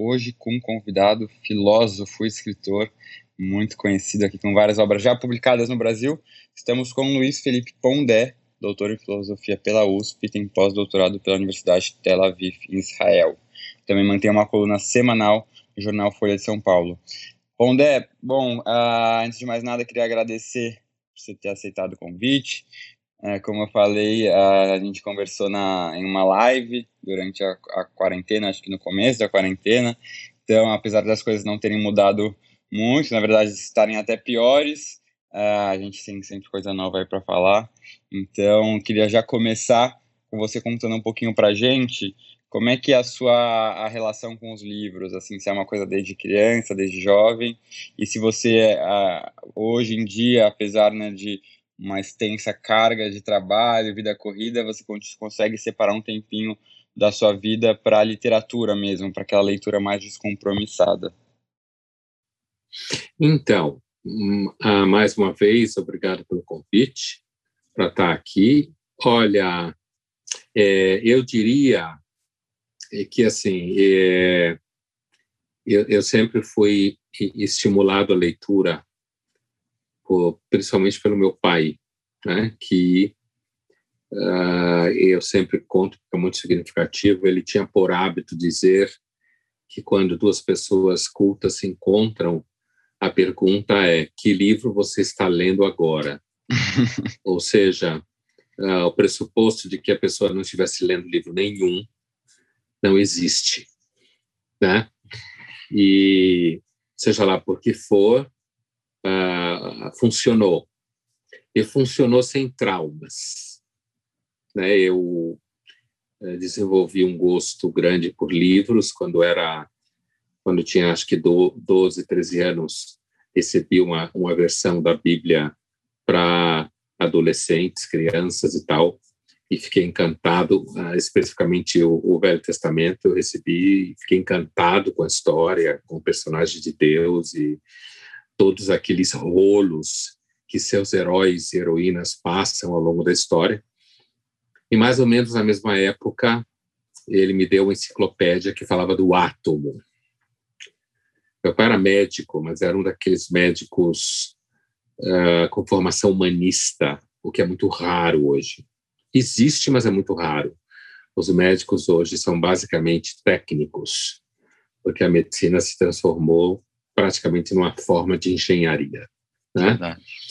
Hoje com um convidado, filósofo e escritor, muito conhecido aqui com várias obras já publicadas no Brasil. Estamos com Luiz Felipe Pondé, doutor em filosofia pela USP e tem pós-doutorado pela Universidade de Tel Aviv, em Israel. Também mantém uma coluna semanal no jornal Folha de São Paulo. Pondé, bom, uh, antes de mais nada, queria agradecer por você ter aceitado o convite. É, como eu falei, a, gente conversou na, em uma live durante a, a, quarentena, acho que no começo da quarentena. Então, apesar das coisas não terem mudado muito, na verdade, estarem até piores, a gente tem sempre coisa nova aí para falar. Então, queria já começar com você contando um pouquinho para gente como é que é a sua a relação com os livros, assim, se é uma coisa desde criança, desde jovem, e se você, uh, hoje em dia, apesar né, de uma extensa carga de trabalho, vida corrida, você consegue separar um tempinho da sua vida para a literatura mesmo, para aquela leitura mais descompromissada. Então, hum, ah, mais uma vez, obrigado pelo convite para estar aqui. Olha, é, eu diria que, assim, é, eu, eu sempre fui estimulado a leitura principalmente pelo meu pai, né, que uh, eu sempre conto, porque é muito significativo, ele tinha por hábito dizer que quando duas pessoas cultas se encontram, a pergunta é: que livro você está lendo agora? Ou seja, uh, o pressuposto de que a pessoa não estivesse lendo livro nenhum não existe, né? E seja lá por que for, uh, funcionou. E funcionou sem traumas. Né? Eu uh, desenvolvi um gosto grande por livros quando era quando tinha acho que do, 12, 13 anos, recebi uma, uma versão da Bíblia para adolescentes, crianças e tal, e fiquei encantado, uh, especificamente o, o, Velho Testamento, eu recebi, fiquei encantado com a história, com o personagem de Deus e todos aqueles rolos que seus heróis e heroínas passam ao longo da história. E mais ou menos na mesma época, ele me deu uma enciclopédia que falava do átomo. Meu pai era médico, mas era um daqueles médicos uh, com formação humanista, o que é muito raro hoje. Existe, mas é muito raro. Os médicos hoje são basicamente técnicos, porque a medicina se transformou praticamente numa forma de engenharia. Né?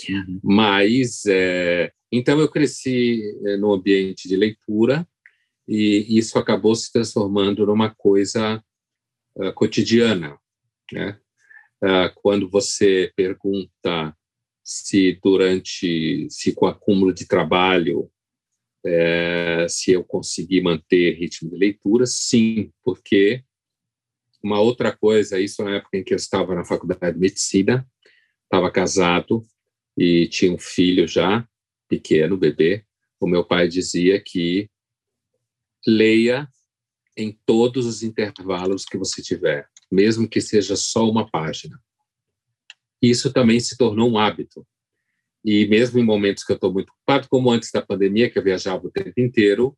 Uhum. Mas, é, então eu cresci é, no ambiente de leitura e isso acabou se transformando numa coisa uh, cotidiana. Né? Uh, quando você pergunta se durante, se com acúmulo de trabalho, é, se eu consegui manter ritmo de leitura, sim, porque uma outra coisa, isso na época em que eu estava na faculdade de medicina, estava casado e tinha um filho já, pequeno, bebê. O meu pai dizia que leia em todos os intervalos que você tiver, mesmo que seja só uma página. Isso também se tornou um hábito. E mesmo em momentos que eu estou muito ocupado, como antes da pandemia, que eu viajava o tempo inteiro,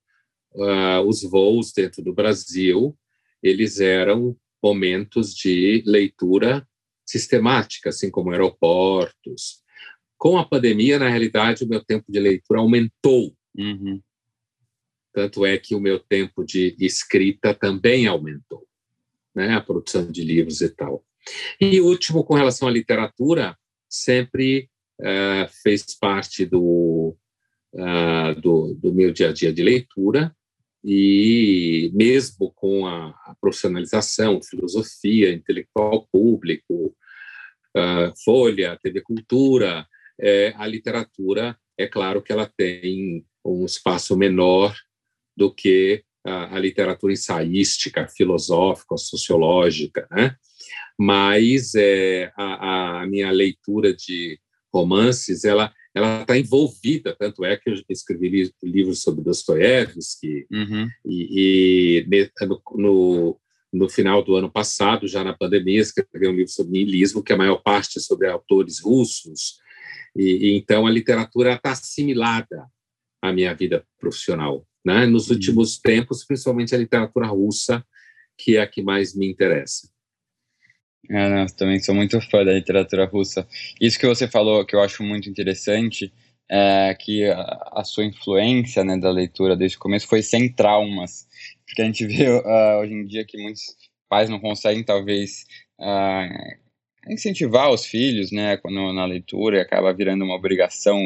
uh, os voos dentro do Brasil, eles eram momentos de leitura sistemática, assim como aeroportos. Com a pandemia, na realidade, o meu tempo de leitura aumentou. Uhum. Tanto é que o meu tempo de escrita também aumentou, né? a produção de livros e tal. E último, com relação à literatura, sempre uh, fez parte do, uh, do, do meu dia a dia de leitura, e mesmo com a, a profissionalização, filosofia, intelectual público, uh, Folha, TV Cultura, é, a literatura, é claro que ela tem um espaço menor do que a, a literatura ensaística, filosófica, sociológica, né? mas é, a, a, minha leitura de romances ela ela está envolvida tanto é que eu escrevi livros sobre Dostoiévski uhum. e, e no, no, no, final do ano passado já na pandemia escrevi um livro sobre niilismo que a maior parte é sobre autores russos e, e então a literatura está assimilada à minha vida profissional né nos uhum. últimos tempos principalmente a literatura russa que é a que mais me interessa é, não, também sou muito fã da literatura russa. Isso que você falou, que eu acho muito interessante, é que a, a sua influência né, da leitura desde o começo foi sem traumas. Porque a gente vê uh, hoje em dia que muitos pais não conseguem, talvez, uh, incentivar os filhos né, quando, na leitura e acaba virando uma obrigação.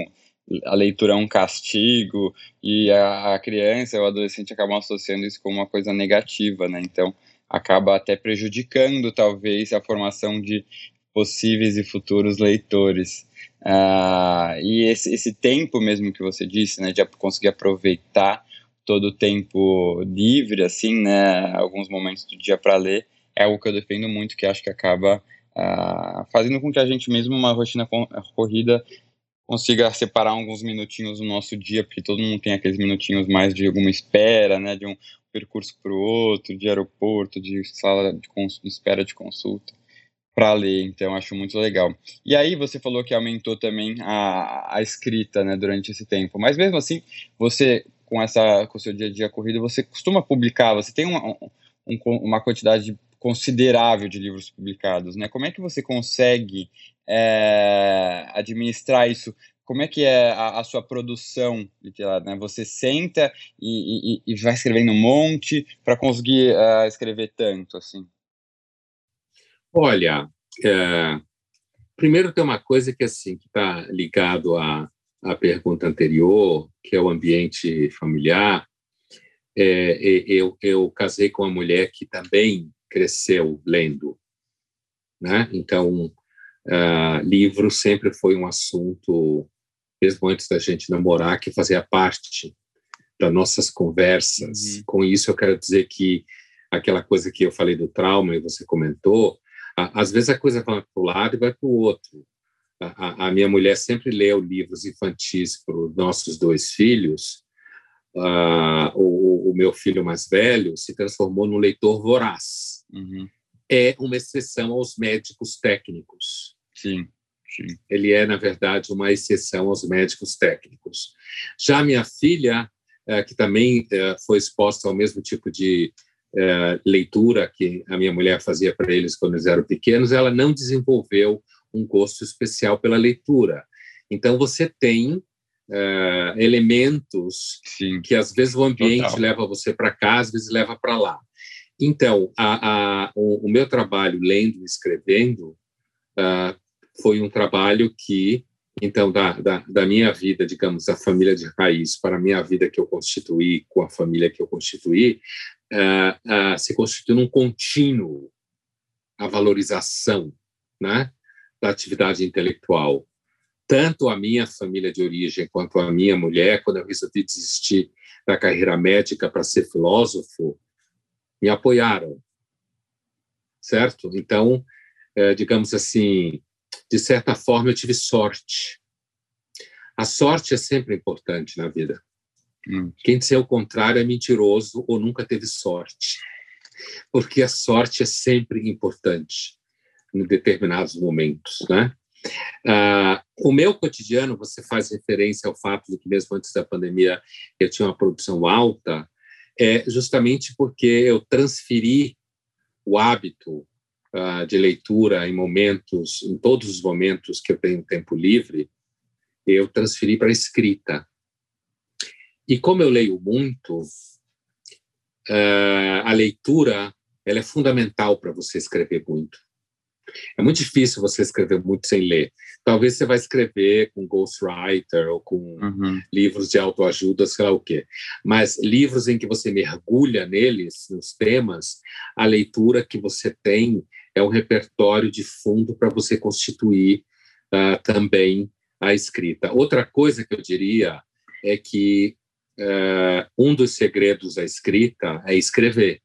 A leitura é um castigo e a, a criança, o adolescente acabam associando isso com uma coisa negativa, né? Então, acaba até prejudicando, talvez, a formação de possíveis e futuros leitores. Uh, e esse, esse tempo mesmo que você disse, né, de conseguir aproveitar todo o tempo livre, assim, né, alguns momentos do dia para ler, é algo que eu defendo muito, que acho que acaba uh, fazendo com que a gente mesmo, uma rotina corrida, consiga separar alguns minutinhos do nosso dia, porque todo mundo tem aqueles minutinhos mais de alguma espera, né, de um, percurso para o outro, de aeroporto, de sala de, de espera de consulta para ler, então acho muito legal. E aí você falou que aumentou também a, a escrita, né, durante esse tempo. Mas mesmo assim, você com essa com o seu dia a dia corrido, você costuma publicar? Você tem uma, um, uma quantidade considerável de livros publicados, né? Como é que você consegue é, administrar isso? Como é que é a, a sua produção literária? Né? Você senta e, e, e, vai escrevendo um monte para conseguir uh, escrever tanto assim? Olha, é, primeiro tem uma coisa que assim que está ligado à, à pergunta anterior, que é o ambiente familiar. É, eu, eu casei com uma mulher que também cresceu lendo, né? Então, uh, livro sempre foi um assunto mesmo antes da gente namorar, que fazia parte das nossas conversas. Uhum. Com isso, eu quero dizer que aquela coisa que eu falei do trauma e você comentou, a, às vezes a coisa vai para o lado e vai para o outro. A, a, minha mulher sempre leu livros infantis para os nossos dois filhos. Uh, o, o, meu filho mais velho se transformou num leitor voraz. Uhum. É uma exceção aos médicos técnicos. Sim. Ele é, na verdade, uma exceção aos médicos técnicos. Já minha filha, eh, que também eh, foi exposta ao mesmo tipo de eh, leitura que a minha mulher fazia para eles quando eles eram pequenos, ela não desenvolveu um gosto especial pela leitura. Então, você tem uh, elementos Sim. que, às vezes, o ambiente Total. leva você para cá, às vezes leva para lá. Então, a, a, o, o, meu trabalho lendo e escrevendo uh, foi um trabalho que, então, da, da, da, minha vida, digamos, a família de raiz para a minha vida que eu constituí com a família que eu constituí, uh, uh, se constitui num contínuo a valorização né, da atividade intelectual. Tanto a minha família de origem quanto a minha mulher, quando eu resolvi desistir da carreira médica para ser filósofo, me apoiaram, certo? Então, é, digamos assim, de certa forma, eu tive sorte. A sorte é sempre importante na vida. Hum. Quem disser o contrário é mentiroso ou nunca teve sorte. Porque a sorte é sempre importante em determinados momentos, né? Ah, o meu cotidiano, você faz referência ao fato de que mesmo antes da pandemia eu tinha uma produção alta, é justamente porque eu transferi o hábito uh, de leitura em momentos, em todos os momentos que eu tenho tempo livre, eu transferi para a escrita. E como eu leio muito, uh, a leitura ela é fundamental para você escrever muito. É muito difícil você escrever muito sem ler. Talvez você vai escrever com ghostwriter ou com uhum. livros de autoajuda, sei lá o quê. Mas livros em que você mergulha neles, nos temas, a leitura que você tem é um repertório de fundo para você constituir uh, também a escrita. Outra coisa que eu diria é que uh, um dos segredos da escrita é escrever.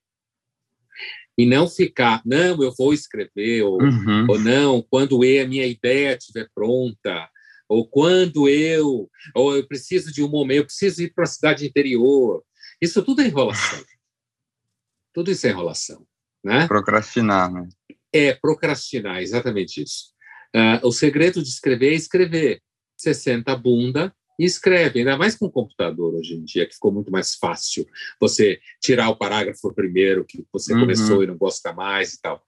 E não ficar, não, eu vou escrever, ou, uhum. ou não, quando eu, a minha ideia estiver pronta, ou quando eu, ou eu preciso de um momento, eu preciso ir para a cidade interior. Isso tudo é enrolação. tudo isso é enrolação. Né? Procrastinar, né? É, procrastinar, exatamente isso. Uh, o segredo de escrever é escrever. Você senta a bunda e escreve, ainda mais com o computador hoje em dia, que ficou muito mais fácil você tirar o parágrafo primeiro que você uhum. começou e não gosta mais e tal.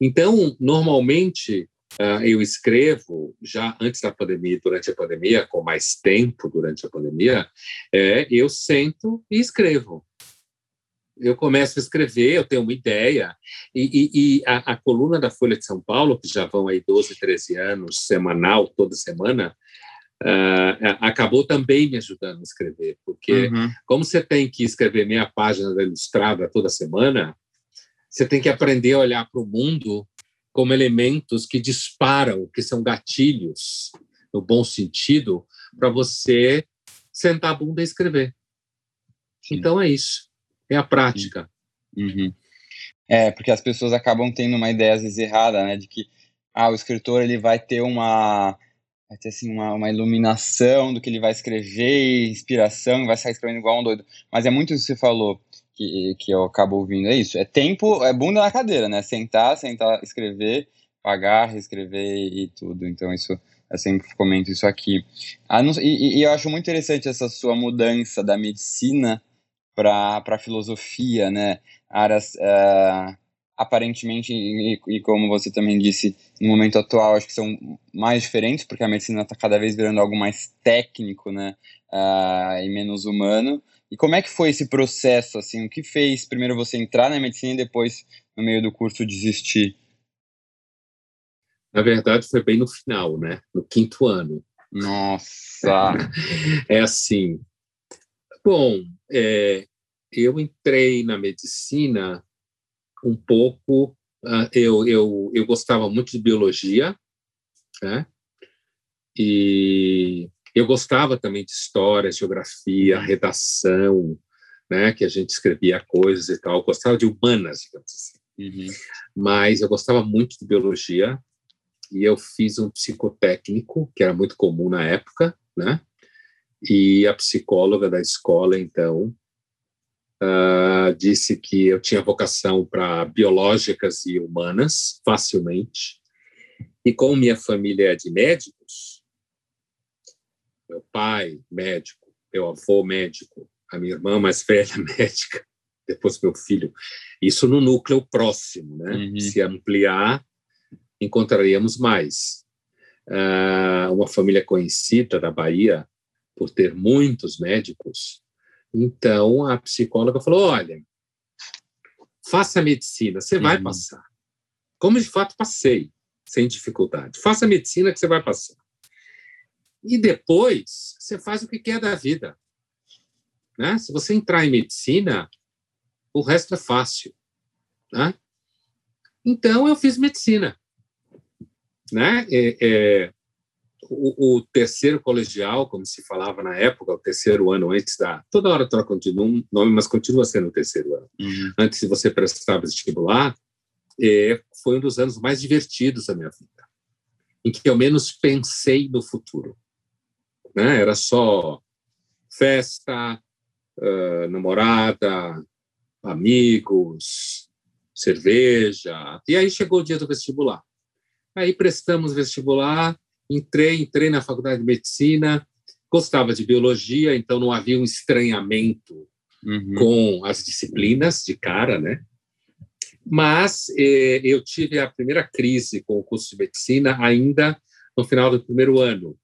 Então, normalmente, uh, eu escrevo já antes da pandemia, durante a pandemia, com mais tempo durante a pandemia, é, eu sento e escrevo eu começo a escrever, eu tenho uma ideia, e, e, e a, a, coluna da Folha de São Paulo, que já vão aí 12, 13 anos, semanal, toda semana, uh, acabou também me ajudando a escrever, porque uhum. como você tem que escrever meia página da Ilustrada toda semana, você tem que aprender a olhar para o mundo como elementos que disparam, que são gatilhos, no bom sentido, para você sentar a bunda e escrever. Sim. Então é isso a prática. Uhum. É, porque as pessoas acabam tendo uma ideia às vezes errada, né, de que ah, o escritor ele vai ter uma vai ter assim uma, uma iluminação do que ele vai escrever, inspiração, vai sair escrevendo igual um doido. Mas é muito isso que você falou que, que eu acabo ouvindo, é isso, é tempo, é bunda na cadeira, né, sentar, sentar, escrever, pagar, reescrever e tudo. Então isso eu sempre comento isso aqui. Ah, não, e, e eu acho muito interessante essa sua mudança da medicina para a filosofia, né? Áreas uh, aparentemente, e, e, como você também disse, no momento atual, acho que são mais diferentes, porque a medicina está cada vez virando algo mais técnico, né? Uh, e menos humano. E como é que foi esse processo, assim? O que fez primeiro você entrar na medicina e depois, no meio do curso, desistir? Na verdade, foi bem no final, né? No quinto ano. Nossa! é assim, Bom, é, eu entrei na medicina um pouco. Uh, eu, eu, eu gostava muito de biologia, né? E eu gostava também de história, geografia, redação, né? Que a gente escrevia coisas e tal. Eu gostava de humanas, digamos assim. Uhum. Mas eu gostava muito de biologia e eu fiz um psicotécnico, que era muito comum na época, né? E a psicóloga da escola, então, uh, disse que eu tinha vocação para biológicas e humanas, facilmente. E como minha família é de médicos, meu pai, médico, meu avô, médico, a minha irmã mais velha, médica, depois meu filho, isso no núcleo próximo, né? Uhum. Se ampliar, encontraríamos mais. Uh, uma família conhecida da Bahia por ter muitos médicos. Então a psicóloga falou: olha, faça medicina, você vai uhum. passar. Como de fato passei, sem dificuldade. Faça medicina que você vai passar. E depois você faz o que quer da vida. Né? Se você entrar em medicina, o resto é fácil. Né? Então eu fiz medicina. Né? É, é, o, o, terceiro colegial, como se falava na época, o terceiro ano antes da. Toda hora troca de nome, mas continua sendo o terceiro ano. Uhum. Antes de você prestar vestibular, é, foi um dos anos mais divertidos da minha vida, em que eu menos pensei no futuro. Né? Era só festa, uh, namorada, amigos, cerveja. E aí chegou o dia do vestibular. Aí prestamos vestibular Entrei, entrei na faculdade de medicina, gostava de biologia, então não havia um estranhamento uhum. com as disciplinas de cara, né? Mas eh, eu tive a primeira crise com o curso de medicina ainda no final do primeiro ano,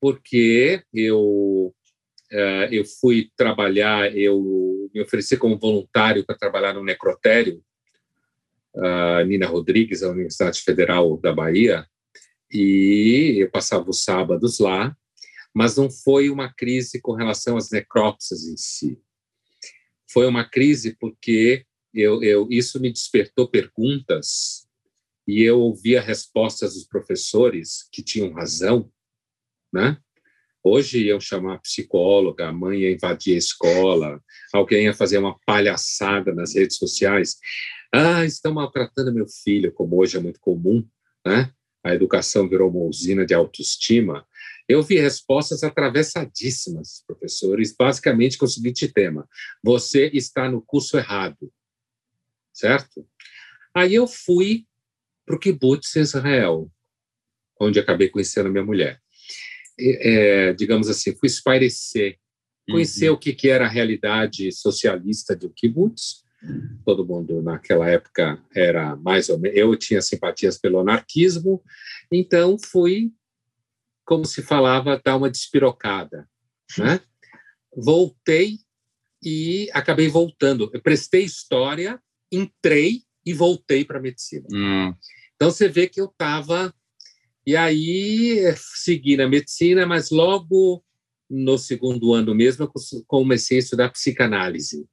porque eu uh, eu fui trabalhar, eu me ofereci como voluntário para trabalhar no necrotério, uh, Nina Rodrigues, da Universidade Federal da Bahia, e eu passava os sábados lá, mas não foi uma crise com relação às necrópsias em si. Foi uma crise porque eu, eu, isso me despertou perguntas e eu ouvia respostas dos professores que tinham razão, né? Hoje iam chamar psicóloga, a mãe ia invadir a escola, alguém ia fazer uma palhaçada nas redes sociais. Ah, estão maltratando meu filho, como hoje é muito comum, né? A educação virou uma usina de autoestima. Eu vi respostas atravessadíssimas, professores, basicamente com o seguinte tema: você está no curso errado, certo? Aí eu fui para o kibbutz Israel, onde acabei conhecendo a minha mulher é, digamos assim, fui espairecer, conhecer uhum. o que, que era a realidade socialista do kibbutz. Todo mundo naquela época era mais ou menos. Eu tinha simpatias pelo anarquismo, então fui, como se falava, dar uma despirocada. Né? Voltei e acabei voltando. Eu prestei história, entrei e voltei para medicina. Uhum. Então você vê que eu estava e aí segui na medicina, mas logo no segundo ano mesmo comecei a estudar psicanálise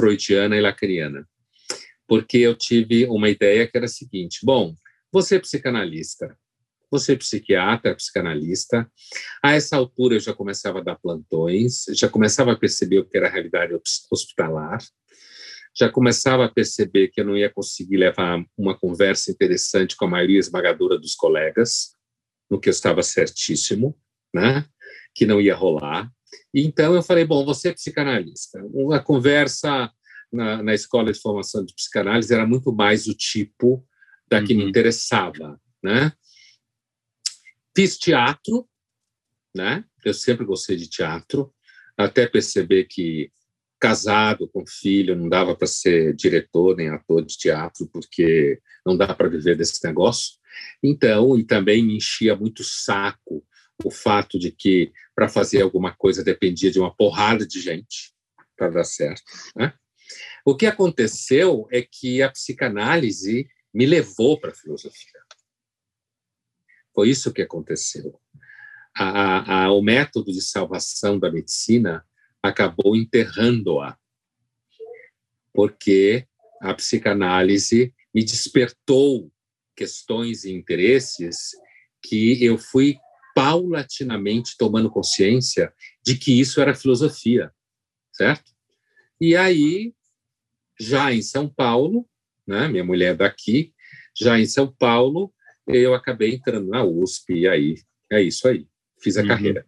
freudiana e lacaniana, porque eu tive uma ideia que era a seguinte: bom, você é psicanalista, você é psiquiatra, psicanalista. A essa altura eu já começava a dar plantões, já começava a perceber o que era a realidade hospitalar já começava a perceber que eu não ia conseguir levar uma conversa interessante com a maioria esmagadora dos colegas, no que eu estava certíssimo, né? que não ia rolar. Então eu falei, bom, você é psicanalista. Uma conversa na, na escola de formação de psicanálise era muito mais o tipo da que uhum. me interessava, né? Fiz teatro, né? Eu sempre gostei de teatro, até perceber que casado com filho, não dava para ser diretor nem ator de teatro, porque não dá para viver desse negócio. Então, e também me enchia muito saco o fato de que para fazer alguma coisa dependia de uma porrada de gente para dar certo. Né? O que aconteceu é que a psicanálise me levou para a filosofia. Foi isso que aconteceu. A, a, o método de salvação da medicina acabou enterrando-a, porque a psicanálise me despertou questões e interesses que eu fui paulatinamente tomando consciência de que isso era filosofia, certo? E aí, já em São Paulo, né, minha mulher é daqui, já em São Paulo, eu acabei entrando na USP, e aí, é isso aí, fiz a uhum. carreira.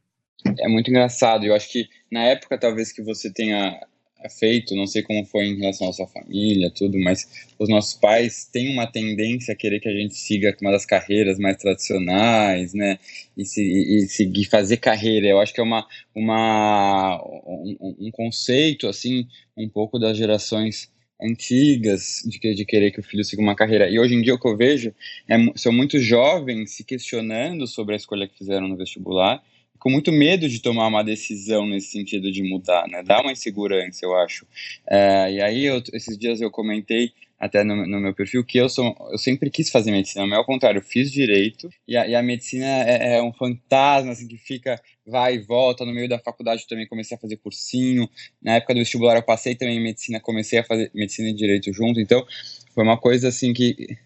É muito engraçado, eu acho que na época talvez que você tenha feito, não sei como foi em relação à sua família, tudo, mas os nossos pais têm uma tendência a querer que a gente siga uma das carreiras mais tradicionais, né, e, se, e seguir, fazer carreira, eu acho que é uma, uma um, um, conceito, assim, um pouco das gerações antigas de, de querer que o filho siga uma carreira, e hoje em dia o que eu vejo é, são muitos jovens se questionando sobre a escolha que fizeram no vestibular, com muito medo de tomar uma decisão nesse sentido de mudar, né? Dá uma insegurança, eu acho. É, e aí, eu, esses dias eu comentei até no, no, meu perfil que eu sou, eu sempre quis fazer medicina, mas ao contrário, eu fiz direito e a, e a medicina é, é, um fantasma assim que fica vai e volta. No meio da faculdade eu também comecei a fazer cursinho. Na época do vestibular eu passei também em medicina, comecei a fazer medicina e direito junto. Então foi uma coisa assim que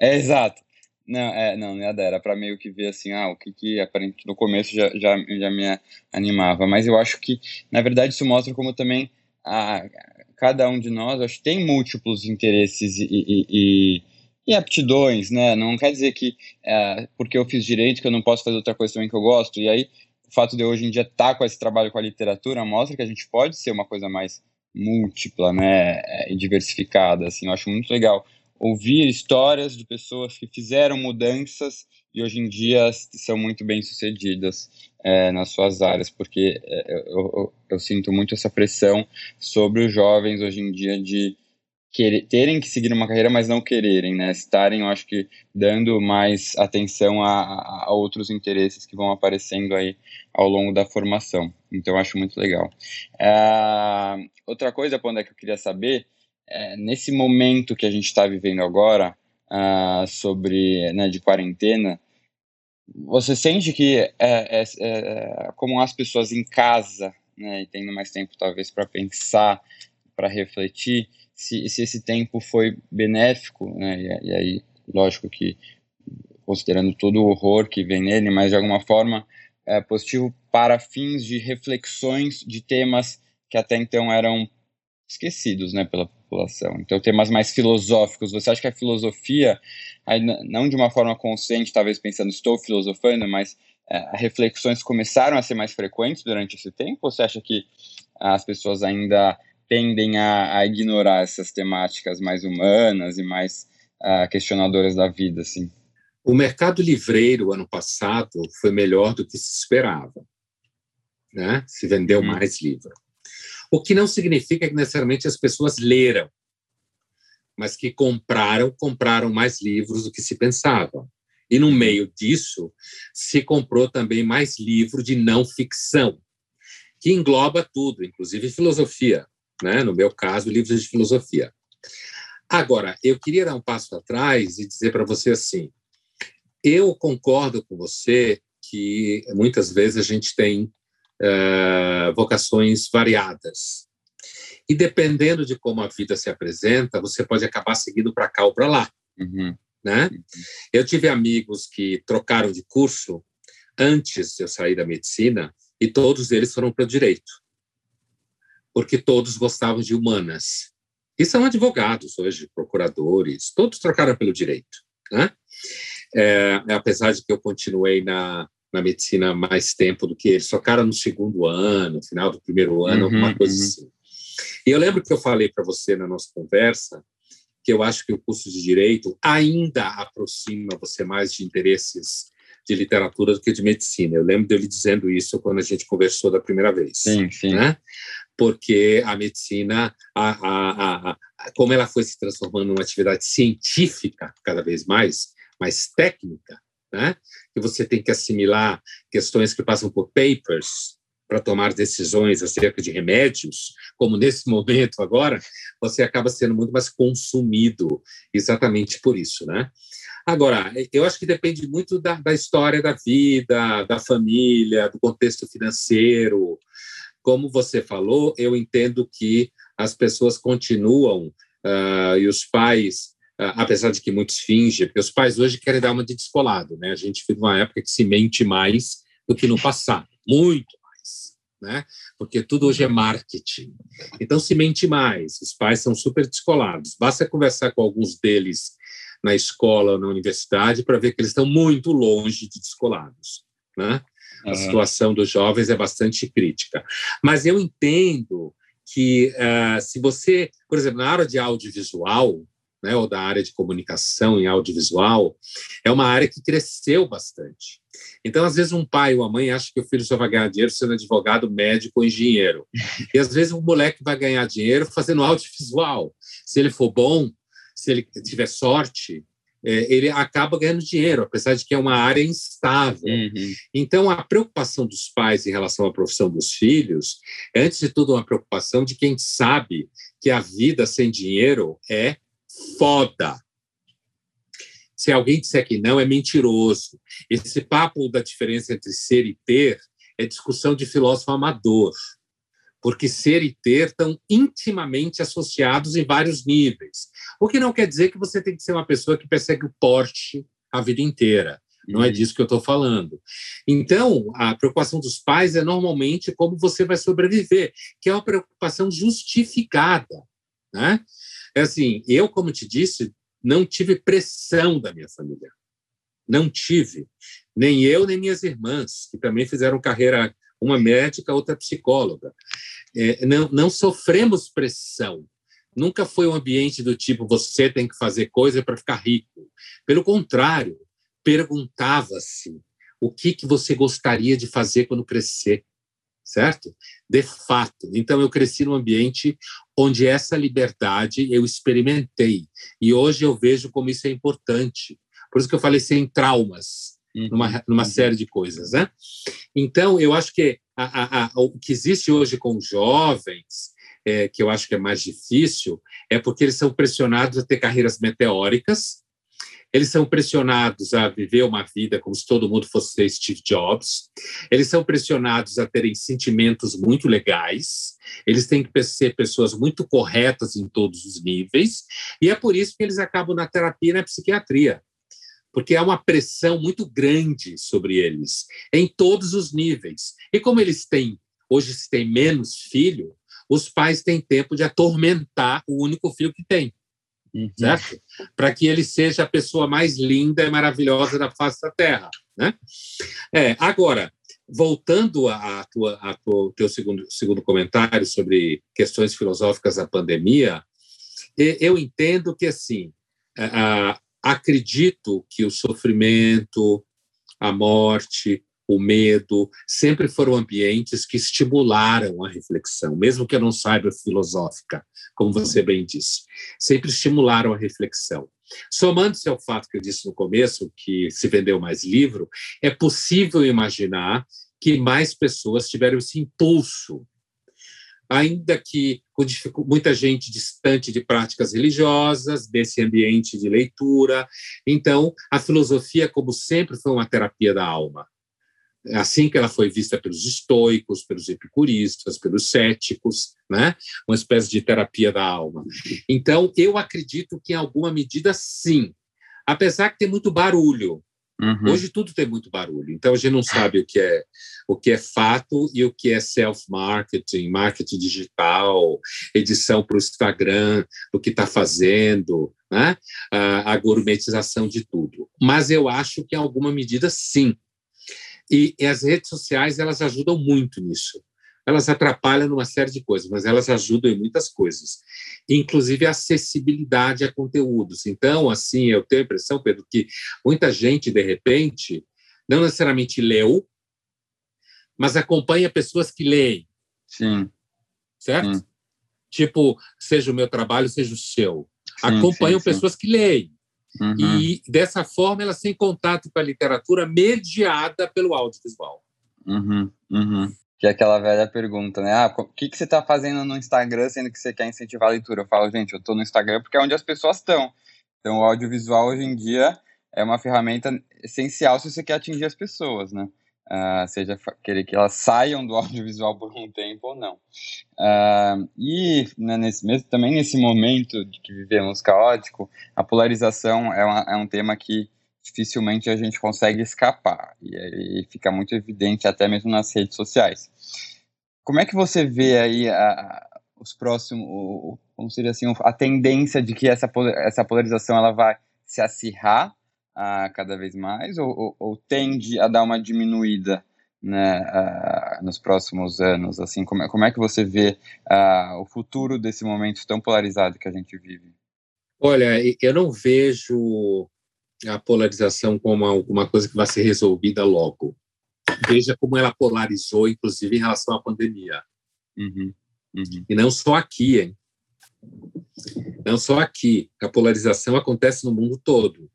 é exato. Não, é, não, dar, era para meio que ver assim, ah, o que que aparente no começo já, já, já me animava, mas eu acho que, na verdade, isso mostra como também a, cada um de nós, acho tem múltiplos interesses e, e, e, e aptidões, né, não quer dizer que é, porque eu fiz direito que eu não posso fazer outra coisa também que eu gosto, e aí o fato de hoje em dia estar tá com esse trabalho com a literatura mostra que a gente pode ser uma coisa mais múltipla, né, é, e diversificada, assim, eu acho muito legal ouvir histórias de pessoas que fizeram mudanças e hoje em dia são muito bem sucedidas é, nas suas áreas, porque é, eu, eu, eu, sinto muito essa pressão sobre os jovens hoje em dia de querer, terem que seguir uma carreira, mas não quererem, né? Estarem, eu acho que, dando mais atenção a, a outros interesses que vão aparecendo aí ao longo da formação. Então, eu acho muito legal. É, outra coisa, Pondé, que eu queria saber é, nesse momento que a gente está vivendo agora, uh, sobre né, de quarentena, você sente que é, é, é, é, como as pessoas em casa, né, e tendo mais tempo talvez para pensar, para refletir, se, se, esse tempo foi benéfico, né, e, e, aí, lógico que considerando todo o horror que vem nele, mas de alguma forma é, positivo para fins de reflexões de temas que até então eram esquecidos né, pela população. Então, temas mais filosóficos. Você acha que a filosofia, não de uma forma consciente, talvez pensando, estou filosofando, mas é, reflexões começaram a ser mais frequentes durante esse tempo? Ou você acha que as pessoas ainda tendem a, a ignorar essas temáticas mais humanas e mais uh, questionadoras da vida? Assim? O mercado livreiro, ano passado, foi melhor do que se esperava. Né? Se vendeu hum. mais livro. O que não significa que necessariamente as pessoas leram, mas que compraram, compraram mais livros do que se pensava. E no meio disso, se comprou também mais livro de não ficção, que engloba tudo, inclusive filosofia, né? no meu caso, livros de filosofia. Agora, eu queria dar um passo atrás e dizer para você assim: eu concordo com você que muitas vezes a gente tem uh, vocações variadas. E dependendo de como a vida se apresenta, você pode acabar seguindo para cá ou para lá. Uhum. Né? Uhum. Eu tive amigos que trocaram de curso antes de eu sair da medicina e todos eles foram para o direito, porque todos gostavam de humanas. E são advogados hoje, procuradores, todos trocaram pelo direito. Né? É, apesar de que eu continuei na, na medicina mais tempo do que ele, só cara no segundo ano, final do primeiro ano, uhum, alguma coisa uhum. assim. E eu lembro que eu falei para você na nossa conversa que eu acho que o curso de direito ainda aproxima você mais de interesses de literatura do que de medicina. Eu lembro dele dizendo isso quando a gente conversou da primeira vez. Sim, sim. Né? Porque a medicina, a, a, a, como ela foi se transformando numa atividade científica cada vez mais, mais técnica, né? que você tem que assimilar questões que passam por papers para tomar decisões acerca de remédios, como nesse momento agora, você acaba sendo muito mais consumido exatamente por isso, né? Agora, eu acho que depende muito da, da história da vida, da família, do contexto financeiro. Como você falou, eu entendo que as pessoas continuam uh, e os pais apesar de que muitos fingem, porque os pais hoje querem dar uma de descolado, né? A gente vive uma época que se mente mais do que no passado, muito mais, né? Porque tudo hoje é marketing. Então se mente mais, os pais são super descolados. Basta conversar com alguns deles na escola ou na universidade para ver que eles estão muito longe de descolados, né? A uhum. situação dos jovens é bastante crítica. Mas eu entendo que uh, se você, por exemplo, na área de audiovisual, né, ou da área de comunicação em audiovisual, é uma área que cresceu bastante. Então, às vezes, um pai ou uma mãe acha que o filho só vai ganhar dinheiro sendo advogado, médico ou engenheiro. E, às vezes, o moleque vai ganhar dinheiro fazendo audiovisual. Se ele for bom, se ele tiver sorte, é, ele acaba ganhando dinheiro, apesar de que é uma área instável. Uhum. Então, a preocupação dos pais em relação à profissão dos filhos é, antes de tudo, uma preocupação de quem sabe que a vida sem dinheiro é foda. Se alguém disser que não, é mentiroso. Esse papo da diferença entre ser e ter é discussão de filósofo amador, porque ser e ter estão intimamente associados em vários níveis. O que não quer dizer que você tem que ser uma pessoa que persegue o Porsche a vida inteira. Não é uhum. disso que eu estou falando. Então, a preocupação dos pais é normalmente como você vai sobreviver, que é uma preocupação justificada. Né? É assim, eu, como te disse, não tive pressão da minha família. Não tive. Nem eu, nem minhas irmãs, que também fizeram carreira, uma médica, outra psicóloga. É, não, não sofremos pressão. Nunca foi um ambiente do tipo você tem que fazer coisa para ficar rico. Pelo contrário, perguntava-se o que, que você gostaria de fazer quando crescer certo? De fato. Então, eu cresci num ambiente onde essa liberdade eu experimentei. E hoje eu vejo como isso é importante. Por isso que eu falei sem traumas, uhum. numa, numa uhum. série de coisas, né? Então, eu acho que a, a, a, o que existe hoje com jovens, é, que eu acho que é mais difícil, é porque eles são pressionados a ter carreiras meteóricas, eles são pressionados a viver uma vida como se todo mundo fosse Steve Jobs. Eles são pressionados a terem sentimentos muito legais. Eles têm que ser pessoas muito corretas em todos os níveis. E é por isso que eles acabam na terapia e na psiquiatria. porque há uma pressão muito grande sobre eles, em todos os níveis. E como eles têm, hoje se tem menos filho, os pais têm tempo de atormentar o único filho que tem. Uhum. Certo? Para que ele seja a pessoa mais linda e maravilhosa da face da Terra. Né? É, agora, voltando a, tua, a tua, teu segundo, segundo comentário sobre questões filosóficas da pandemia, eu entendo que assim acredito que o sofrimento, a morte, o medo sempre foram ambientes que estimularam a reflexão, mesmo que eu não saiba filosófica, como você bem disse, sempre estimularam a reflexão. Somando-se ao fato que eu disse no começo, que se vendeu mais livro, é possível imaginar que mais pessoas tiveram esse impulso, ainda que com muita gente distante de práticas religiosas, desse ambiente de leitura. Então, a filosofia, como sempre, foi uma terapia da alma assim que ela foi vista pelos estoicos, pelos epicuristas, pelos céticos, né? uma espécie de terapia da alma. Então, eu acredito que, em alguma medida, sim. Apesar que tem muito barulho. Uhum. Hoje tudo tem muito barulho. Então, a gente não sabe o que é, o que é fato e o que é self-marketing, marketing digital, edição para o Instagram, o que está fazendo, né? a, a gourmetização de tudo. Mas eu acho que, em alguma medida, sim e, e as redes sociais, elas ajudam muito nisso. Elas atrapalham numa série de coisas, mas elas ajudam em muitas coisas, inclusive a acessibilidade a conteúdos. Então, assim, eu tenho a impressão, Pedro, que muita gente, de repente, não necessariamente leu, mas acompanha pessoas que leem. Sim. Certo? Sim. Tipo, seja o meu trabalho, seja o seu. Sim, Acompanham sim, pessoas que leem. Uhum. E, dessa forma, elas têm contato com a literatura mediada pelo audiovisual. Uhum. Uhum. Que é aquela velha pergunta, né? Ah, o que, que você está fazendo no Instagram sendo que você quer incentivar a leitura? Eu falo, gente, eu estou no Instagram porque é onde as pessoas estão. Então, o audiovisual, hoje em dia, é uma ferramenta essencial se você quer atingir as pessoas, né? Uh, seja querer que elas saiam do audiovisual por um tempo ou não. Uh, e né, nesse mesmo, também nesse momento de que vivemos caótico, a polarização é, uma, é um tema que dificilmente a gente consegue escapar e, e, fica muito evidente até mesmo nas redes sociais. Como é que você vê aí a, a, os próximos, como seria assim, a tendência de que essa, essa polarização ela vai se acirrar a cada vez mais ou, ou, ou tende a dar uma diminuída né, uh, nos próximos anos? Assim, como é, como é que você vê uh, o futuro desse momento tão polarizado que a gente vive? Olha, eu não vejo a polarização como alguma coisa que vai ser resolvida logo. Veja como ela polarizou, inclusive em relação à pandemia. Uhum, uhum. E não só aqui, hein? Não só aqui. A polarização acontece no mundo todo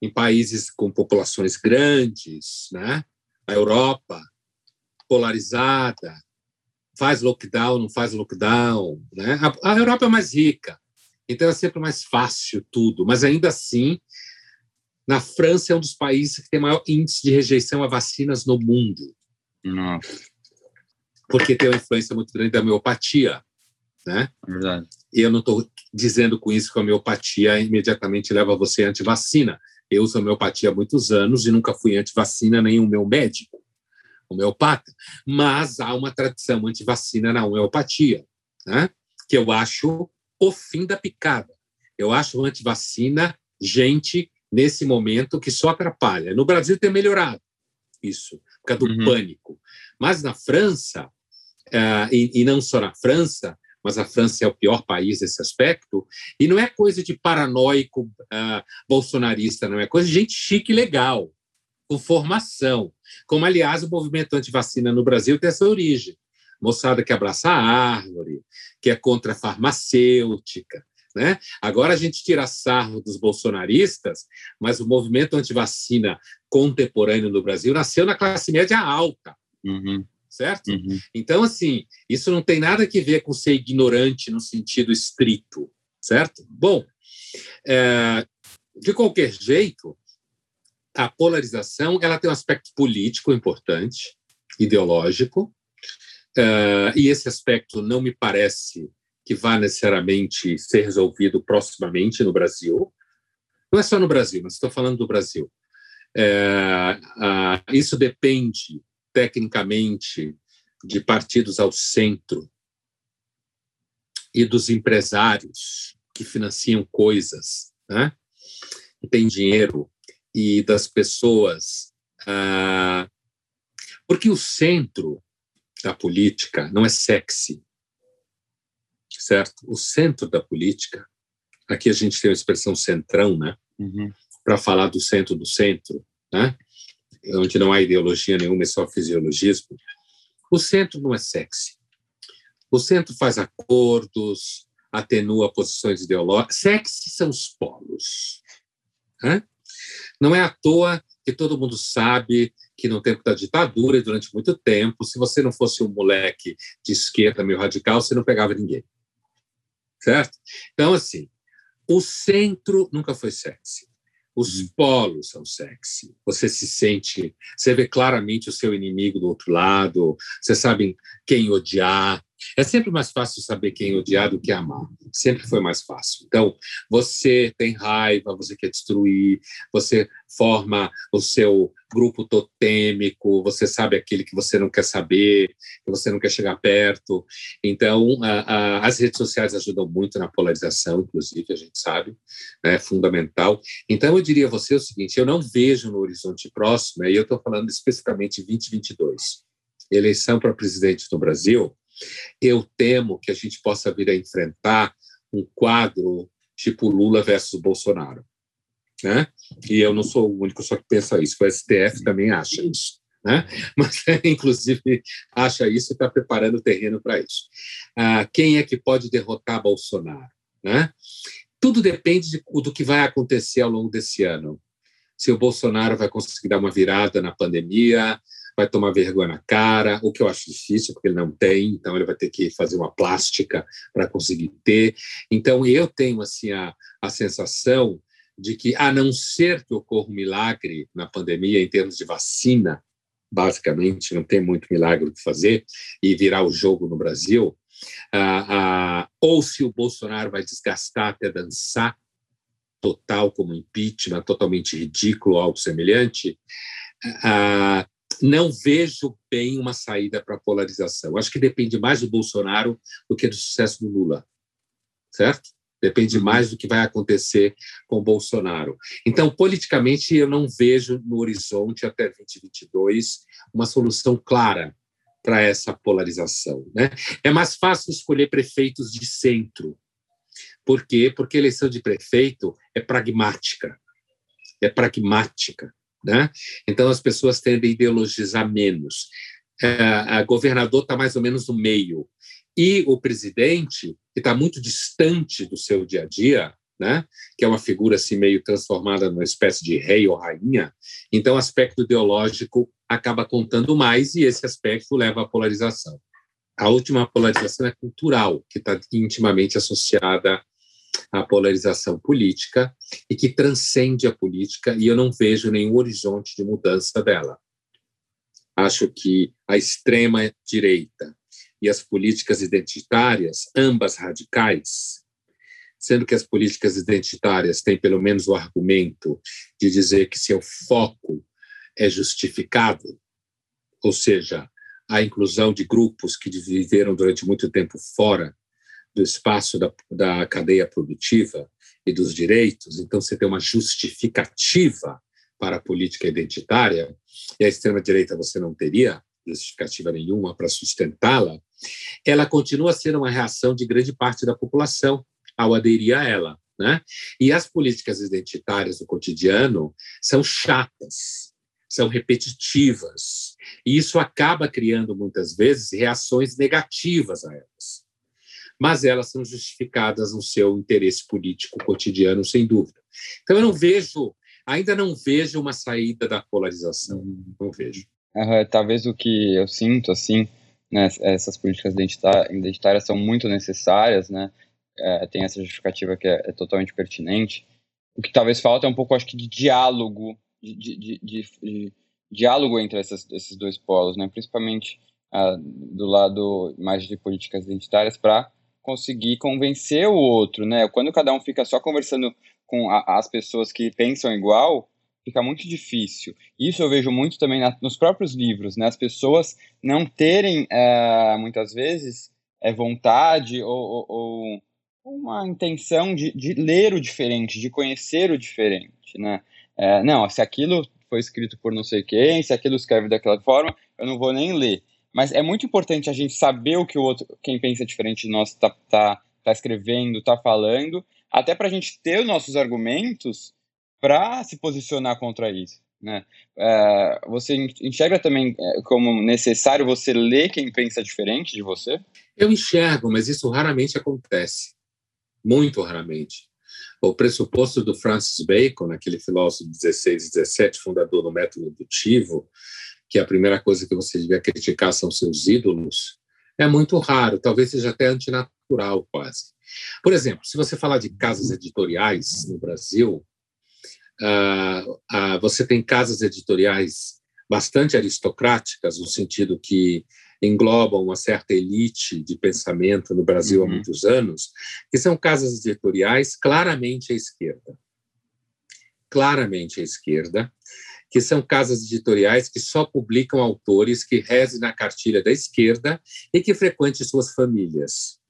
em países com populações grandes, né? A Europa polarizada, faz lockdown, não faz lockdown, né? A, a Europa é mais rica, então é sempre mais fácil tudo, mas ainda assim, na França é um dos países que tem maior índice de rejeição a vacinas no mundo. Nossa. Porque tem uma influência muito grande da homeopatia, né? Verdade. E eu não estou dizendo com isso que a homeopatia imediatamente leva você anti-vacina. Eu uso homeopatia há muitos anos e nunca fui anti-vacina nem o meu médico, homeopata. Mas há uma tradição anti-vacina na homeopatia, né? que eu acho o fim da picada. Eu acho anti-vacina gente nesse momento que só atrapalha. No Brasil tem melhorado isso, por causa do uhum. pânico. Mas na França, uh, e, e não só na França, mas a França é o pior país nesse aspecto, e não é coisa de paranoico uh, bolsonarista, não é coisa de gente chique e legal, com formação. Como, aliás, o movimento anti-vacina no Brasil tem essa origem. Moçada que abraça a árvore, que é contra a farmacêutica. Né? Agora a gente tira sarro dos bolsonaristas, mas o movimento anti-vacina contemporâneo no Brasil nasceu na classe média alta. Uhum certo? Uhum. Então, assim, isso não tem nada a ver com ser ignorante no sentido estrito, certo? Bom, é, de qualquer jeito, a polarização ela tem um aspecto político importante, ideológico, é, e esse aspecto não me parece que vá necessariamente ser resolvido proximamente no Brasil. Não é só no Brasil, mas estou falando do Brasil. É, isso depende, tecnicamente, de partidos ao centro e dos empresários que financiam coisas, né? que têm dinheiro, e das pessoas. Ah, porque o centro da política não é sexy, certo? O centro da política, aqui a gente tem a expressão centrão, né? Uhum. Para falar do centro do centro, né? Onde não há ideologia nenhuma, é só fisiologismo. O centro não é sexy. O centro faz acordos, atenua posições ideológicas. Sexy são os polos. Né? Não é à toa que todo mundo sabe que no tempo da ditadura e durante muito tempo, se você não fosse um moleque de esquerda meio radical, você não pegava ninguém. Certo? Então, assim, o centro nunca foi sexy. Os uhum. polos são sexy. Você se sente, você vê claramente o seu inimigo do outro lado, você sabe quem odiar, é sempre mais fácil saber quem odiar do que amar. Sempre foi mais fácil. Então, você tem raiva, você quer destruir, você forma o seu grupo totêmico, você sabe aquele que você não quer saber, que você não quer chegar perto. Então, a, a, as redes sociais ajudam muito na polarização, inclusive, a gente sabe, né, é fundamental. Então, eu diria a você o seguinte: eu não vejo no horizonte próximo, e eu estou falando especificamente 2022, eleição para presidente no Brasil eu temo que a gente possa vir a enfrentar um quadro tipo Lula versus Bolsonaro. Né? E eu não sou o único só que pensa isso, o STF também acha isso. Né? Mas, inclusive, acha isso e está preparando o terreno para isso. Ah, quem é que pode derrotar Bolsonaro? Né? Tudo depende de, do que vai acontecer ao longo desse ano. Se o Bolsonaro vai conseguir dar uma virada na pandemia, vai tomar vergonha na cara, o que eu acho difícil, porque ele não tem, então ele vai ter que fazer uma plástica para conseguir ter. Então, eu tenho assim a, a sensação de que, a não ser que ocorra um milagre na pandemia em termos de vacina, basicamente, não tem muito milagre o que fazer, e virar o jogo no Brasil, ah, ah, ou se o Bolsonaro vai desgastar até dançar, total como impeachment, totalmente ridículo, algo semelhante, ah, não vejo bem uma saída para a polarização. Acho que depende mais do Bolsonaro do que do sucesso do Lula, certo? Depende uhum. mais do que vai acontecer com o Bolsonaro. Então, politicamente, eu não vejo no horizonte até 2022 uma solução clara para essa polarização. Né? É mais fácil escolher prefeitos de centro. Por quê? Porque a eleição de prefeito é pragmática. É pragmática. Né? Então, as pessoas tendem a ideologizar menos. É, governador está mais ou menos no meio. E o presidente, que está muito distante do seu dia a dia, né? que é uma figura assim meio transformada numa espécie de rei ou rainha, então o aspecto ideológico acaba contando mais e esse aspecto leva à polarização. A última polarização é cultural, que está intimamente associada a polarização política e que transcende a política, e eu não vejo nenhum horizonte de mudança dela. Acho que a extrema-direita e as políticas identitárias, ambas radicais, sendo que as políticas identitárias têm pelo menos o argumento de dizer que seu foco é justificado, ou seja, a inclusão de grupos que viveram durante muito tempo fora do espaço da, da cadeia produtiva e dos direitos, então você tem uma justificativa para a política identitária, e a extrema-direita você não teria justificativa nenhuma para sustentá-la, ela continua sendo uma reação de grande parte da população ao aderir a ela. Né? E as políticas identitárias do cotidiano são chatas, são repetitivas, e isso acaba criando, muitas vezes, reações negativas a elas mas elas são justificadas no seu interesse político cotidiano, sem dúvida. Então, eu não vejo, ainda não vejo uma saída da polarização, não vejo. Uhum, talvez o que eu sinto, assim, né, essas políticas identitárias são muito necessárias, né, é, tem essa justificativa que é, é, totalmente pertinente. O que talvez falta é um pouco, acho que, de diálogo, de, de, de, de diálogo entre essas, esses dois polos, né, principalmente uh, do lado mais de políticas identitárias para conseguir convencer o outro, né? Quando cada um fica só conversando com a, as pessoas que pensam igual, fica muito difícil. Isso eu vejo muito também na, nos próprios livros, né? As pessoas não terem, é, muitas vezes, é, vontade ou, ou, ou uma intenção de, de, ler o diferente, de conhecer o diferente, né? É, não, se aquilo foi escrito por não sei quem, se aquilo escreve daquela forma, eu não vou nem ler. Mas é muito importante a gente saber o que o outro, quem pensa diferente de nós, está tá, tá escrevendo, está falando, até para a gente ter os nossos argumentos para se posicionar contra isso. Né? É, você enxerga também é, como necessário você ler quem pensa diferente de você? Eu enxergo, mas isso raramente acontece. Muito raramente. O pressuposto do Francis Bacon, aquele filósofo 16 17, fundador do método indutivo, que a primeira coisa que você devia criticar são seus ídolos, é muito raro, talvez seja até antinatural quase. Por exemplo, se você falar de casas editoriais no Brasil, uh, uh, você tem casas editoriais bastante aristocráticas, no sentido que englobam uma certa elite de pensamento no Brasil uhum. há muitos anos, que são casas editoriais claramente à esquerda. Claramente à esquerda, que são casas editoriais que só publicam autores que rezem na cartilha da esquerda e que frequentem suas famílias,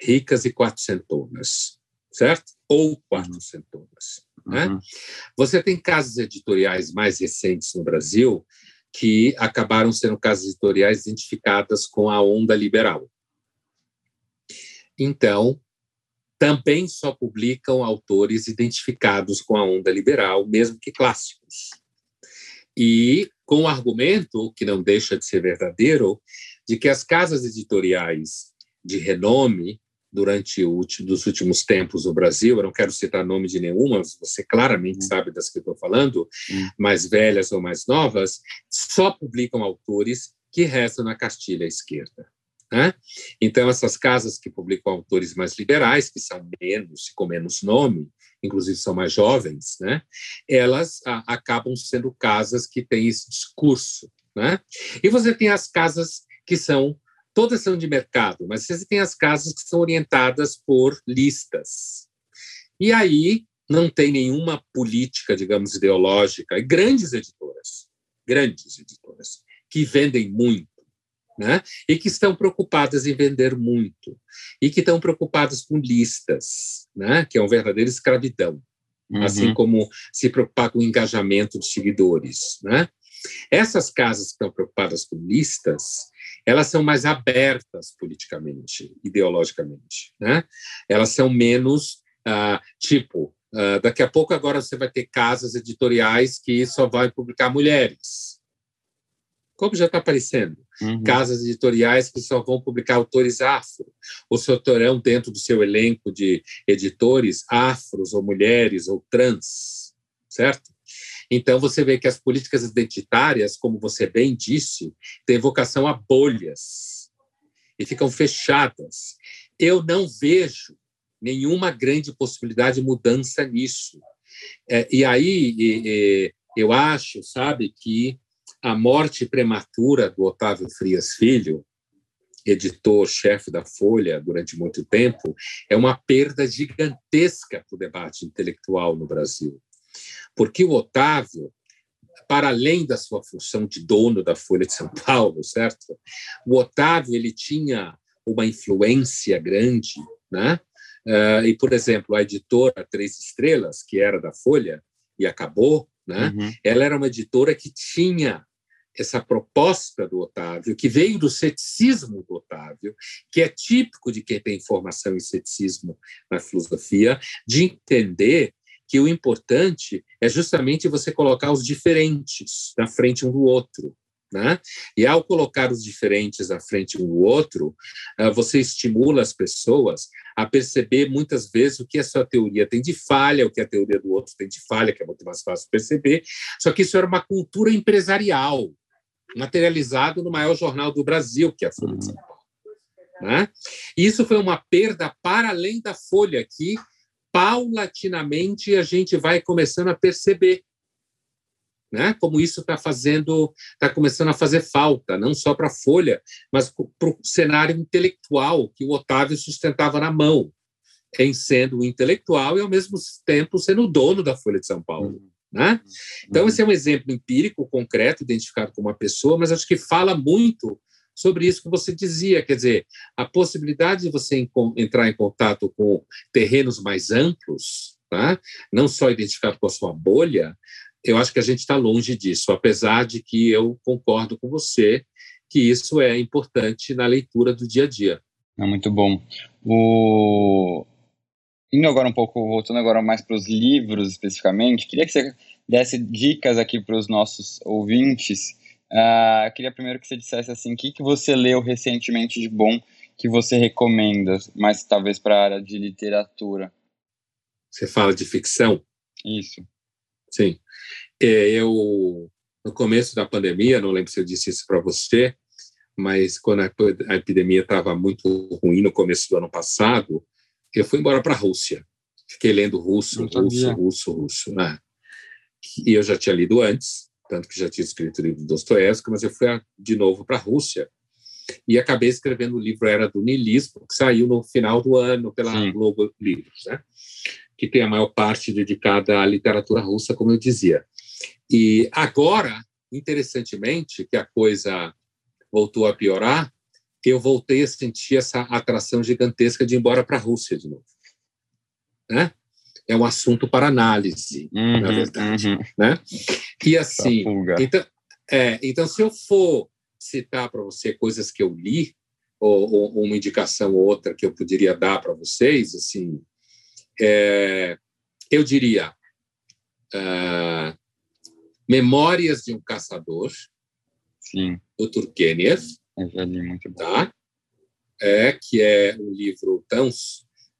ricas e quatrocentonas, certo? Ou quatrocentonas. Né? Uhum. Você tem casas editoriais mais recentes no Brasil que acabaram sendo casas editoriais identificadas com a onda liberal. Então, também só publicam autores identificados com a onda liberal, mesmo que clássicos e com o argumento, que não deixa de ser verdadeiro, de que as casas editoriais de renome durante o, dos últimos tempos no Brasil, eu não quero citar nome de nenhuma, você claramente hum. sabe das que estou falando, hum. mais velhas ou mais novas, só publicam autores que restam na cartilha esquerda. Né? Então, essas casas que publicam autores mais liberais, que são menos, com menos nome, inclusive são mais jovens, né? elas a, acabam sendo casas que têm esse discurso. Né? E você tem as casas que são, todas são de mercado, mas você tem as casas que são orientadas por listas. E aí não tem nenhuma política, digamos, ideológica, e grandes editoras, grandes editoras, que vendem muito, né? e que estão preocupadas em vender muito, e que estão preocupadas com listas, né? que é uma verdadeira escravidão, uhum. assim como se preocupar com o engajamento de seguidores. Né? Essas casas que estão preocupadas com listas, elas são mais abertas politicamente, ideologicamente. Né? Elas são menos, ah, tipo, ah, daqui a pouco agora você vai ter casas editoriais que só vão publicar mulheres como já está aparecendo. Uhum. Casas editoriais que só vão publicar autores afro, ou só terão dentro do seu elenco de editores afros, ou mulheres, ou trans, certo? Então, você vê que as políticas identitárias, como você bem disse, têm vocação a bolhas e ficam fechadas. Eu não vejo nenhuma grande possibilidade de mudança nisso. É, e aí, e, e, eu acho, sabe, que a morte prematura do Otávio Frias Filho, editor-chefe da Folha durante muito tempo, é uma perda gigantesca para o debate intelectual no Brasil. Porque o Otávio, para além da sua função de dono da Folha de São Paulo, certo? O Otávio ele tinha uma influência grande, né? Uh, e, por exemplo, a editora Três Estrelas, que era da Folha e acabou, né? Uhum. Ela era uma editora que tinha essa proposta do Otávio, que veio do ceticismo do Otávio, que é típico de quem tem formação em ceticismo na filosofia, de entender que o importante é justamente você colocar os diferentes na frente um do outro. Né? E ao colocar os diferentes à frente um do outro, ah, você estimula as pessoas a perceber muitas vezes o que a sua teoria tem de falha, o que a teoria do outro tem de falha, que é muito mais fácil perceber. Só que isso era uma cultura empresarial, materializado no maior jornal do Brasil, que é a Folha de São Paulo. Né? Isso foi uma perda para além da Folha, que paulatinamente a gente vai começando a perceber. né? Como isso está fazendo, está começando a fazer falta, não só para a Folha, mas para o cenário intelectual que o Otávio sustentava na mão, em sendo intelectual e ao mesmo tempo sendo dono da Folha de São Paulo. Uhum. Né? Então, uhum. esse é um exemplo empírico, concreto, identificado com uma pessoa, mas acho que fala muito sobre isso que você dizia, quer dizer, a possibilidade de você entrar em contato com terrenos mais amplos, tá? não só identificado com a sua bolha, eu acho que a gente está longe disso, apesar de que eu concordo com você que isso é importante na leitura do dia a dia. É muito bom. O... Indo agora um pouco, voltando agora mais para os livros especificamente, queria que você desse dicas aqui para os nossos ouvintes Uh, queria primeiro que você dissesse assim, o que, que você leu recentemente de bom que você recomenda, mas talvez para a área de literatura. Você fala de ficção? Isso. Sim. É, eu, no começo da pandemia, não lembro se eu disse isso para você, mas quando a, a epidemia estava muito ruim no começo do ano passado, eu fui embora para a Rússia. Fiquei lendo russo, russo, russo, russo. Né? E eu já tinha lido antes, tanto que já tinha escrito o livro do Dostoiévski, mas eu fui de novo para a Rússia e acabei escrevendo o livro Era do Nilismo, que saiu no final do ano pela Sim. Globo Livros, né? que tem a maior parte dedicada à literatura russa, como eu dizia. E agora, interessantemente, que a coisa voltou a piorar, eu voltei a sentir essa atração gigantesca de ir embora para a Rússia de novo. Né? é um assunto para análise, uhum, na verdade. Uhum. Né? E assim, então, é, então, se eu for citar para você coisas que eu li, ou, ou, uma indicação ou outra que eu poderia dar para vocês, assim, é, eu diria uh, Memórias de um Caçador, Sim. do Turgenev, tá? é, que é um livro tão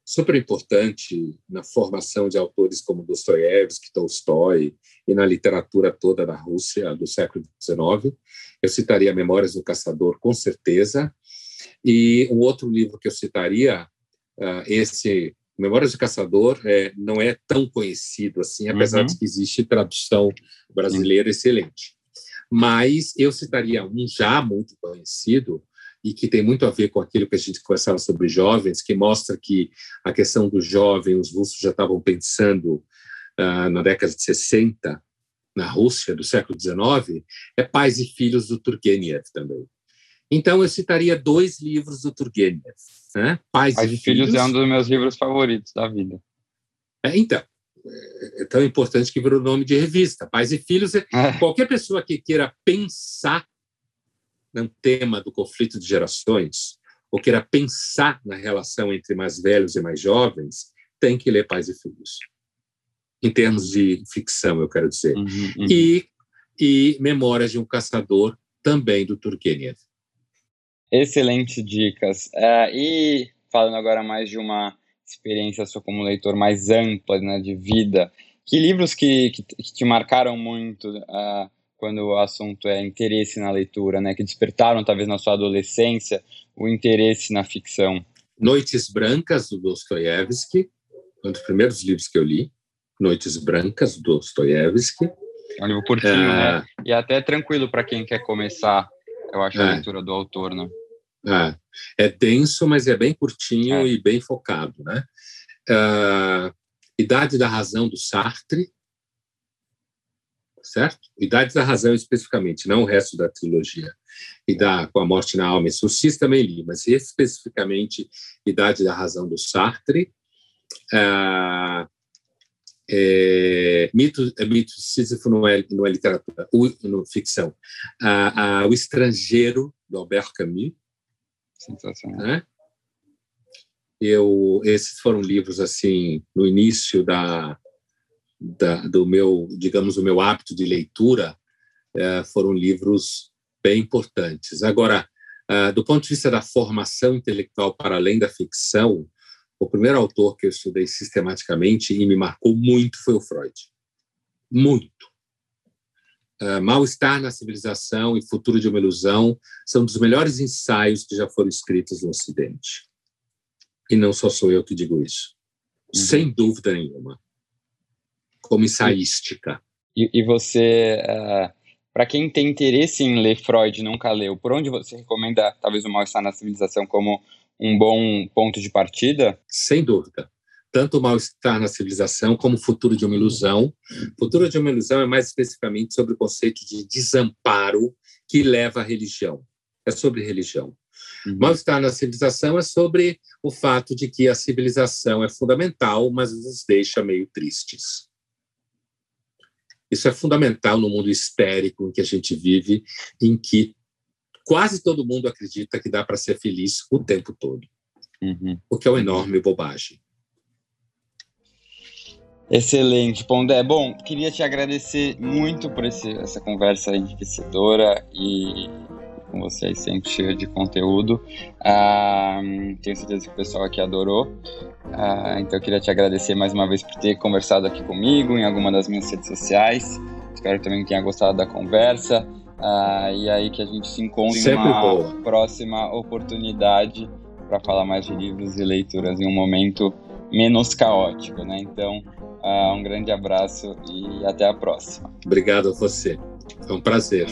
super importante na formação de autores como Dostoiévski, Tolstói e na literatura toda da Rússia do século XIX. Eu citaria Memórias do Caçador, com certeza. E um outro livro que eu citaria, uh, esse Memórias do Caçador, é, não é tão conhecido assim, apesar uhum. de que existe tradução brasileira excelente. Mas eu citaria um já muito conhecido, e que tem muito a ver com aquilo que a gente conversava sobre jovens, que mostra que a questão do jovem, os russos já estavam pensando uh, na década de 60, na Rússia do século XIX, é Pais e Filhos do Turgenev também. Então, eu citaria dois livros do Turgenev. Né? Pais, Pais e, Filhos, Filhos é um dos meus livros favoritos da vida. É, então, é tão importante que virou nome de revista. Pais e Filhos, é, é. qualquer pessoa que queira pensar no tema do conflito de gerações, ou queira pensar na relação entre mais velhos e mais jovens, tem que ler Pais e Filhos. Em termos de ficção, eu quero dizer. Uhum, uhum. E, e Memórias de um Caçador, também do Turgenev. Excelentes dicas. Uh, e falando agora mais de uma experiência sua como leitor mais ampla, né, de vida, que livros que, que, que te marcaram muito uh, quando o assunto é interesse na leitura, né, que despertaram talvez na sua adolescência o interesse na ficção? Noites Brancas do Dostoiévski, um dos primeiros livros que eu li. Noites Brancas do Dostoiévski. É um livro curtinho, é... né? E até tranquilo para quem quer começar, eu acho, a é. leitura do autor, né? É, é denso, mas é bem curtinho é. e bem focado, né? Uh, Idade da Razão do Sartre, certo? Idade da Razão especificamente, não o resto da trilogia. E da Com a Morte na Alma e Sussis também li, mas especificamente Idade da Razão do Sartre. Ah, é, mito, é, mito Sísifo não é, não é literatura, o, no ficção. Ah, ah, o Estrangeiro, do Albert Camus. Sensacional. Né? Eu, esses foram livros assim no início da da, do meu, digamos, o meu hábito de leitura é, foram livros bem importantes. Agora, é, do ponto de vista da formação intelectual para além da ficção, o primeiro autor que eu estudei sistematicamente e me marcou muito foi o Freud. Muito. Uh, Mal-estar na civilização e futuro de uma ilusão são dos melhores ensaios que já foram escritos no Ocidente. E não só sou eu que digo isso. Uhum. Sem dúvida nenhuma como ensaística. E, e você, uh, para quem tem interesse em ler Freud e nunca leu, por onde você recomenda talvez o Mal-Estar na Civilização como um bom ponto de partida? Sem dúvida. Tanto o mal-estar na civilização como o futuro de uma ilusão. O futuro de uma ilusão é mais especificamente sobre o conceito de desamparo que leva à religião. É sobre religião. Uhum. Mal-estar na civilização é sobre o fato de que a civilização é fundamental, mas nos deixa meio tristes. Isso é fundamental no mundo histérico em que a gente vive, em que quase todo mundo acredita que dá para ser feliz o tempo todo. Uhum. O que é uma enorme bobagem. Excelente, Pondé. Bom, queria te agradecer muito por esse, essa conversa enriquecedora e com vocês sempre cheia de conteúdo. Ah, tenho certeza que o pessoal aqui adorou. Ah, então eu queria te agradecer mais uma vez por ter conversado aqui comigo em alguma das minhas redes sociais. Espero também que tenha gostado da conversa. Ah, e aí que a gente se encontre em uma boa. próxima oportunidade para falar mais de livros e leituras em um momento menos caótico, né? Então, uh, um grande abraço e até a próxima. Obrigado a você. Foi um prazer.